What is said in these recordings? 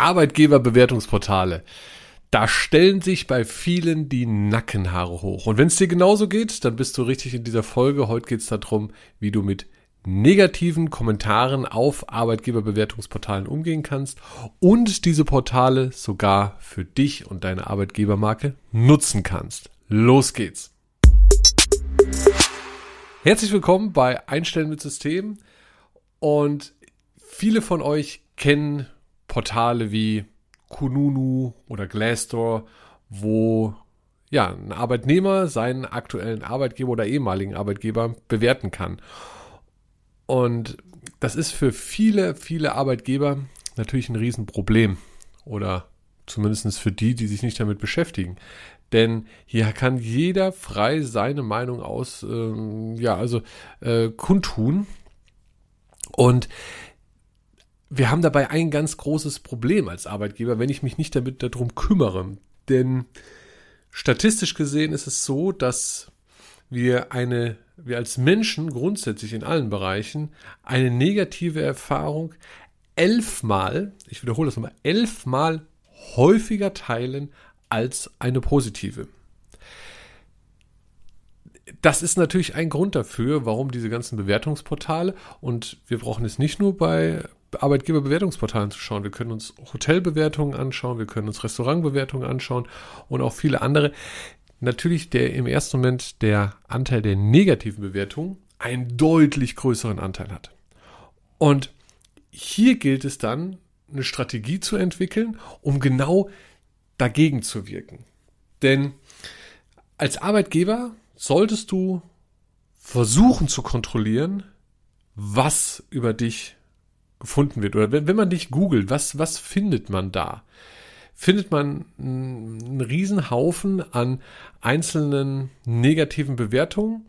Arbeitgeberbewertungsportale. Da stellen sich bei vielen die Nackenhaare hoch. Und wenn es dir genauso geht, dann bist du richtig in dieser Folge. Heute geht es darum, wie du mit negativen Kommentaren auf Arbeitgeberbewertungsportalen umgehen kannst und diese Portale sogar für dich und deine Arbeitgebermarke nutzen kannst. Los geht's! Herzlich willkommen bei Einstellen mit System und viele von euch kennen Portale wie Kununu oder Glassdoor, wo ja, ein Arbeitnehmer seinen aktuellen Arbeitgeber oder ehemaligen Arbeitgeber bewerten kann. Und das ist für viele, viele Arbeitgeber natürlich ein Riesenproblem. Oder zumindest für die, die sich nicht damit beschäftigen. Denn hier kann jeder frei seine Meinung aus, ähm, ja, also äh, kundtun. Und wir haben dabei ein ganz großes Problem als Arbeitgeber, wenn ich mich nicht damit darum kümmere. Denn statistisch gesehen ist es so, dass wir eine, wir als Menschen grundsätzlich in allen Bereichen eine negative Erfahrung elfmal, ich wiederhole das nochmal, elfmal häufiger teilen als eine positive. Das ist natürlich ein Grund dafür, warum diese ganzen Bewertungsportale und wir brauchen es nicht nur bei Arbeitgeberbewertungsportalen zu schauen. Wir können uns Hotelbewertungen anschauen, wir können uns Restaurantbewertungen anschauen und auch viele andere. Natürlich der im ersten Moment der Anteil der negativen Bewertungen einen deutlich größeren Anteil hat. Und hier gilt es dann, eine Strategie zu entwickeln, um genau dagegen zu wirken. Denn als Arbeitgeber solltest du versuchen zu kontrollieren, was über dich gefunden wird. Oder wenn, wenn man dich googelt, was, was findet man da? Findet man einen Riesenhaufen an einzelnen negativen Bewertungen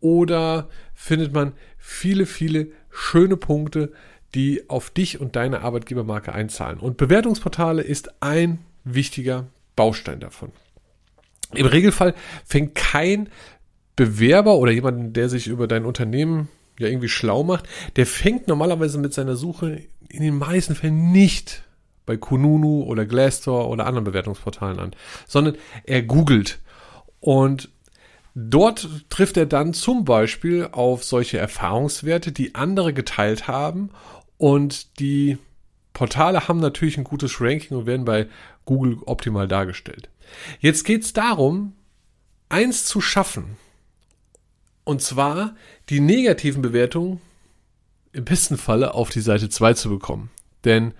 oder findet man viele, viele schöne Punkte, die auf dich und deine Arbeitgebermarke einzahlen? Und Bewertungsportale ist ein wichtiger Baustein davon. Im Regelfall fängt kein Bewerber oder jemand, der sich über dein Unternehmen ja irgendwie schlau macht, der fängt normalerweise mit seiner Suche in den meisten Fällen nicht bei Kununu oder Glassdoor oder anderen Bewertungsportalen an, sondern er googelt. Und dort trifft er dann zum Beispiel auf solche Erfahrungswerte, die andere geteilt haben. Und die Portale haben natürlich ein gutes Ranking und werden bei Google optimal dargestellt. Jetzt geht es darum, eins zu schaffen, und zwar die negativen Bewertungen im besten Falle auf die Seite 2 zu bekommen. Denn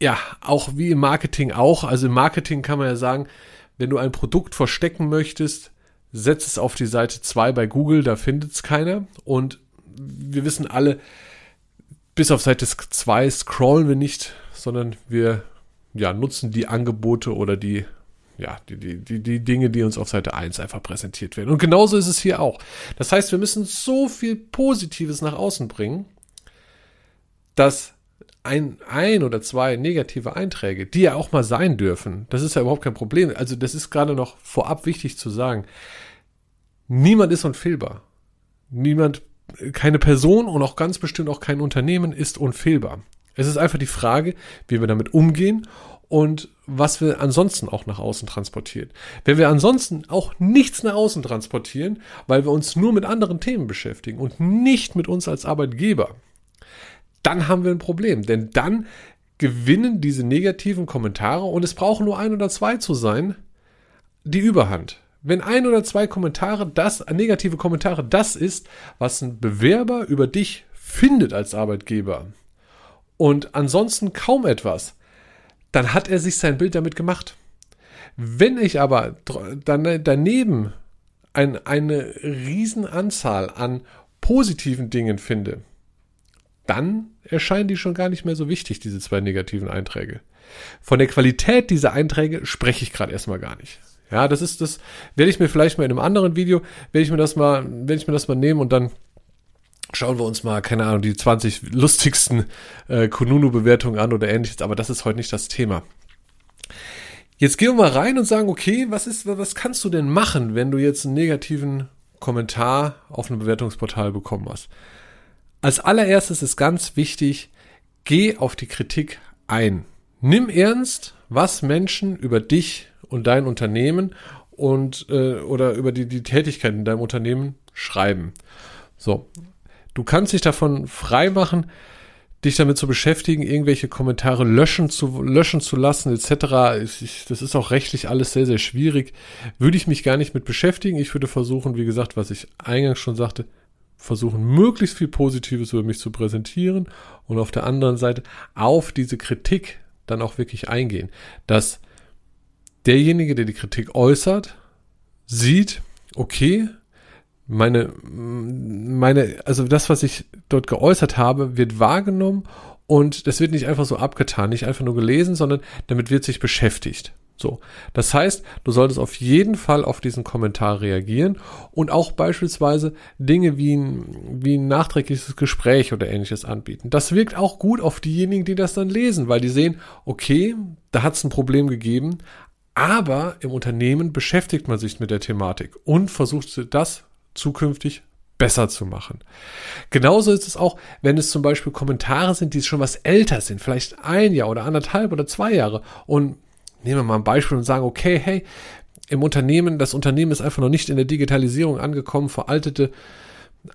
ja, auch wie im Marketing auch, also im Marketing kann man ja sagen, wenn du ein Produkt verstecken möchtest, setz es auf die Seite 2 bei Google, da findet es keiner. Und wir wissen alle, bis auf Seite 2 scrollen wir nicht, sondern wir ja, nutzen die Angebote oder die ja, die, die, die, die Dinge, die uns auf Seite 1 einfach präsentiert werden. Und genauso ist es hier auch. Das heißt, wir müssen so viel Positives nach außen bringen, dass ein, ein oder zwei negative Einträge, die ja auch mal sein dürfen, das ist ja überhaupt kein Problem. Also das ist gerade noch vorab wichtig zu sagen. Niemand ist unfehlbar. Niemand, keine Person und auch ganz bestimmt auch kein Unternehmen ist unfehlbar. Es ist einfach die Frage, wie wir damit umgehen und was wir ansonsten auch nach außen transportieren. Wenn wir ansonsten auch nichts nach außen transportieren, weil wir uns nur mit anderen Themen beschäftigen und nicht mit uns als Arbeitgeber, dann haben wir ein Problem. Denn dann gewinnen diese negativen Kommentare und es brauchen nur ein oder zwei zu sein, die Überhand. Wenn ein oder zwei Kommentare das, negative Kommentare das ist, was ein Bewerber über dich findet als Arbeitgeber und ansonsten kaum etwas, dann hat er sich sein Bild damit gemacht. Wenn ich aber daneben ein, eine Riesenanzahl an positiven Dingen finde, dann erscheinen die schon gar nicht mehr so wichtig, diese zwei negativen Einträge. Von der Qualität dieser Einträge spreche ich gerade erstmal gar nicht. Ja, das ist das, werde ich mir vielleicht mal in einem anderen Video, werde ich mir das mal, werde ich mir das mal nehmen und dann schauen wir uns mal, keine Ahnung, die 20 lustigsten äh, Kununu-Bewertungen an oder ähnliches, aber das ist heute nicht das Thema. Jetzt gehen wir mal rein und sagen, okay, was ist, was kannst du denn machen, wenn du jetzt einen negativen Kommentar auf einem Bewertungsportal bekommen hast? Als allererstes ist ganz wichtig, geh auf die Kritik ein. Nimm ernst, was Menschen über dich und dein Unternehmen und äh, oder über die, die Tätigkeit in deinem Unternehmen schreiben. So, du kannst dich davon frei machen, dich damit zu beschäftigen, irgendwelche Kommentare löschen zu, löschen zu lassen, etc. Ich, das ist auch rechtlich alles sehr, sehr schwierig. Würde ich mich gar nicht mit beschäftigen. Ich würde versuchen, wie gesagt, was ich eingangs schon sagte, versuchen, möglichst viel Positives über mich zu präsentieren und auf der anderen Seite auf diese Kritik dann auch wirklich eingehen. Dass derjenige, der die Kritik äußert, sieht, okay, meine, meine, also das, was ich dort geäußert habe, wird wahrgenommen und das wird nicht einfach so abgetan, nicht einfach nur gelesen, sondern damit wird sich beschäftigt. So. Das heißt, du solltest auf jeden Fall auf diesen Kommentar reagieren und auch beispielsweise Dinge wie ein, wie ein nachträgliches Gespräch oder ähnliches anbieten. Das wirkt auch gut auf diejenigen, die das dann lesen, weil die sehen, okay, da hat es ein Problem gegeben, aber im Unternehmen beschäftigt man sich mit der Thematik und versucht das zukünftig besser zu machen. Genauso ist es auch, wenn es zum Beispiel Kommentare sind, die schon was älter sind, vielleicht ein Jahr oder anderthalb oder zwei Jahre. Und nehmen wir mal ein Beispiel und sagen, okay, hey, im Unternehmen, das Unternehmen ist einfach noch nicht in der Digitalisierung angekommen, veraltete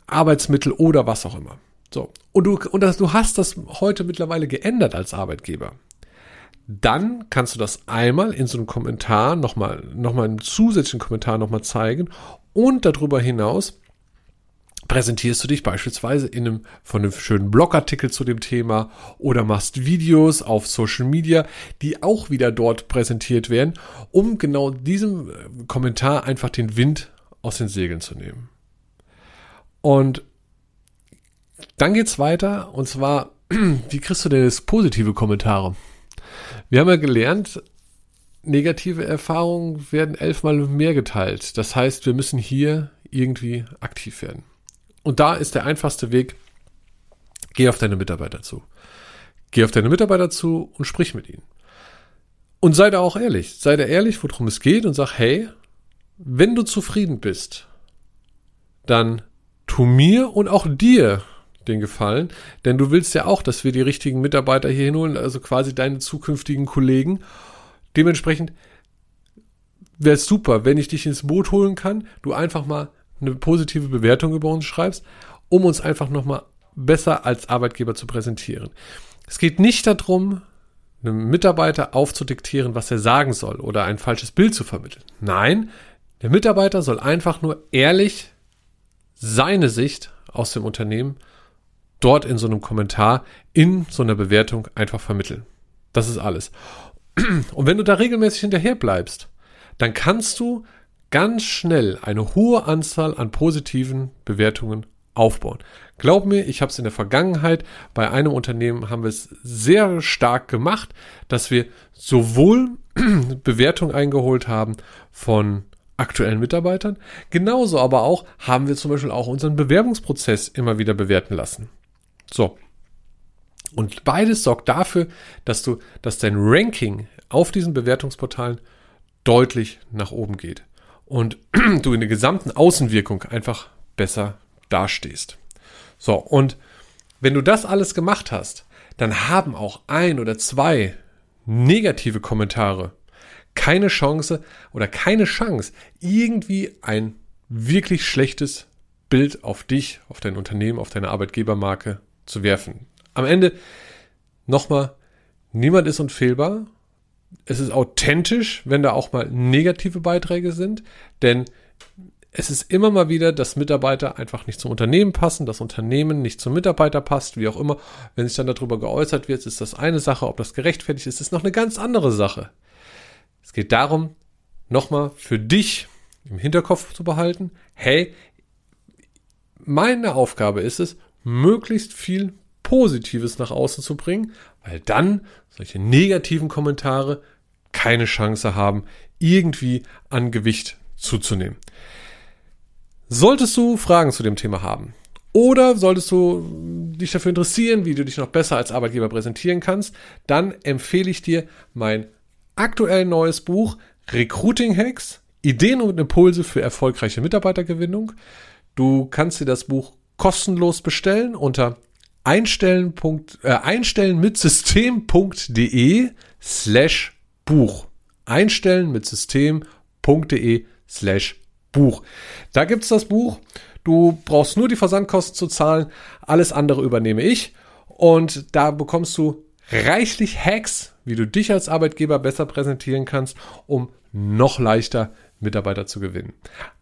Arbeitsmittel oder was auch immer. So. Und du, und das, du hast das heute mittlerweile geändert als Arbeitgeber. Dann kannst du das einmal in so einem Kommentar nochmal, nochmal einen zusätzlichen Kommentar nochmal zeigen und darüber hinaus präsentierst du dich beispielsweise in einem, von einem schönen Blogartikel zu dem Thema oder machst Videos auf Social Media, die auch wieder dort präsentiert werden, um genau diesem äh, Kommentar einfach den Wind aus den Segeln zu nehmen. Und dann geht's weiter und zwar, wie kriegst du denn jetzt positive Kommentare? Wir haben ja gelernt, negative Erfahrungen werden elfmal mehr geteilt. Das heißt, wir müssen hier irgendwie aktiv werden. Und da ist der einfachste Weg, geh auf deine Mitarbeiter zu. Geh auf deine Mitarbeiter zu und sprich mit ihnen. Und sei da auch ehrlich. Sei da ehrlich, worum es geht und sag, hey, wenn du zufrieden bist, dann tu mir und auch dir den Gefallen, denn du willst ja auch, dass wir die richtigen Mitarbeiter hier hinholen, also quasi deine zukünftigen Kollegen. Dementsprechend wäre es super, wenn ich dich ins Boot holen kann, du einfach mal eine positive Bewertung über uns schreibst, um uns einfach nochmal besser als Arbeitgeber zu präsentieren. Es geht nicht darum, einem Mitarbeiter aufzudiktieren, was er sagen soll oder ein falsches Bild zu vermitteln. Nein, der Mitarbeiter soll einfach nur ehrlich seine Sicht aus dem Unternehmen dort in so einem Kommentar, in so einer Bewertung einfach vermitteln. Das ist alles. Und wenn du da regelmäßig hinterher bleibst, dann kannst du ganz schnell eine hohe Anzahl an positiven Bewertungen aufbauen. Glaub mir, ich habe es in der Vergangenheit bei einem Unternehmen haben wir es sehr stark gemacht, dass wir sowohl Bewertungen eingeholt haben von aktuellen Mitarbeitern, genauso aber auch haben wir zum Beispiel auch unseren Bewerbungsprozess immer wieder bewerten lassen. So. Und beides sorgt dafür, dass du, dass dein Ranking auf diesen Bewertungsportalen deutlich nach oben geht und du in der gesamten Außenwirkung einfach besser dastehst. So, und wenn du das alles gemacht hast, dann haben auch ein oder zwei negative Kommentare keine Chance oder keine Chance, irgendwie ein wirklich schlechtes Bild auf dich, auf dein Unternehmen, auf deine Arbeitgebermarke zu werfen. Am Ende nochmal, niemand ist unfehlbar es ist authentisch, wenn da auch mal negative Beiträge sind, denn es ist immer mal wieder, dass Mitarbeiter einfach nicht zum Unternehmen passen, das Unternehmen nicht zum Mitarbeiter passt, wie auch immer. Wenn sich dann darüber geäußert wird, ist das eine Sache, ob das gerechtfertigt ist, ist noch eine ganz andere Sache. Es geht darum, nochmal für dich im Hinterkopf zu behalten, hey, meine Aufgabe ist es, möglichst viel Positives nach außen zu bringen, weil dann solche negativen Kommentare keine Chance haben, irgendwie an Gewicht zuzunehmen. Solltest du Fragen zu dem Thema haben oder solltest du dich dafür interessieren, wie du dich noch besser als Arbeitgeber präsentieren kannst, dann empfehle ich dir mein aktuell neues Buch Recruiting Hacks, Ideen und Impulse für erfolgreiche Mitarbeitergewinnung. Du kannst dir das Buch kostenlos bestellen unter einstellen, äh, einstellen mit System.de slash Buch. Einstellen mit System.de slash Buch. Da gibt's das Buch. Du brauchst nur die Versandkosten zu zahlen. Alles andere übernehme ich. Und da bekommst du reichlich Hacks, wie du dich als Arbeitgeber besser präsentieren kannst, um noch leichter Mitarbeiter zu gewinnen.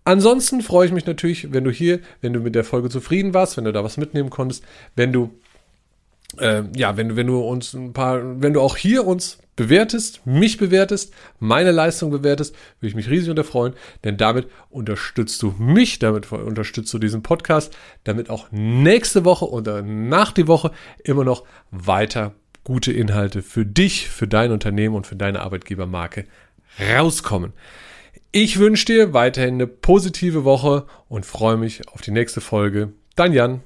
Ansonsten freue ich mich natürlich, wenn du hier, wenn du mit der Folge zufrieden warst, wenn du da was mitnehmen konntest, wenn du äh, ja, wenn, wenn du uns ein paar, wenn du auch hier uns bewertest, mich bewertest, meine Leistung bewertest, würde ich mich riesig unter freuen, denn damit unterstützt du mich, damit unterstützt du diesen Podcast, damit auch nächste Woche oder nach die Woche immer noch weiter gute Inhalte für dich, für dein Unternehmen und für deine Arbeitgebermarke rauskommen. Ich wünsche dir weiterhin eine positive Woche und freue mich auf die nächste Folge. Dein Jan.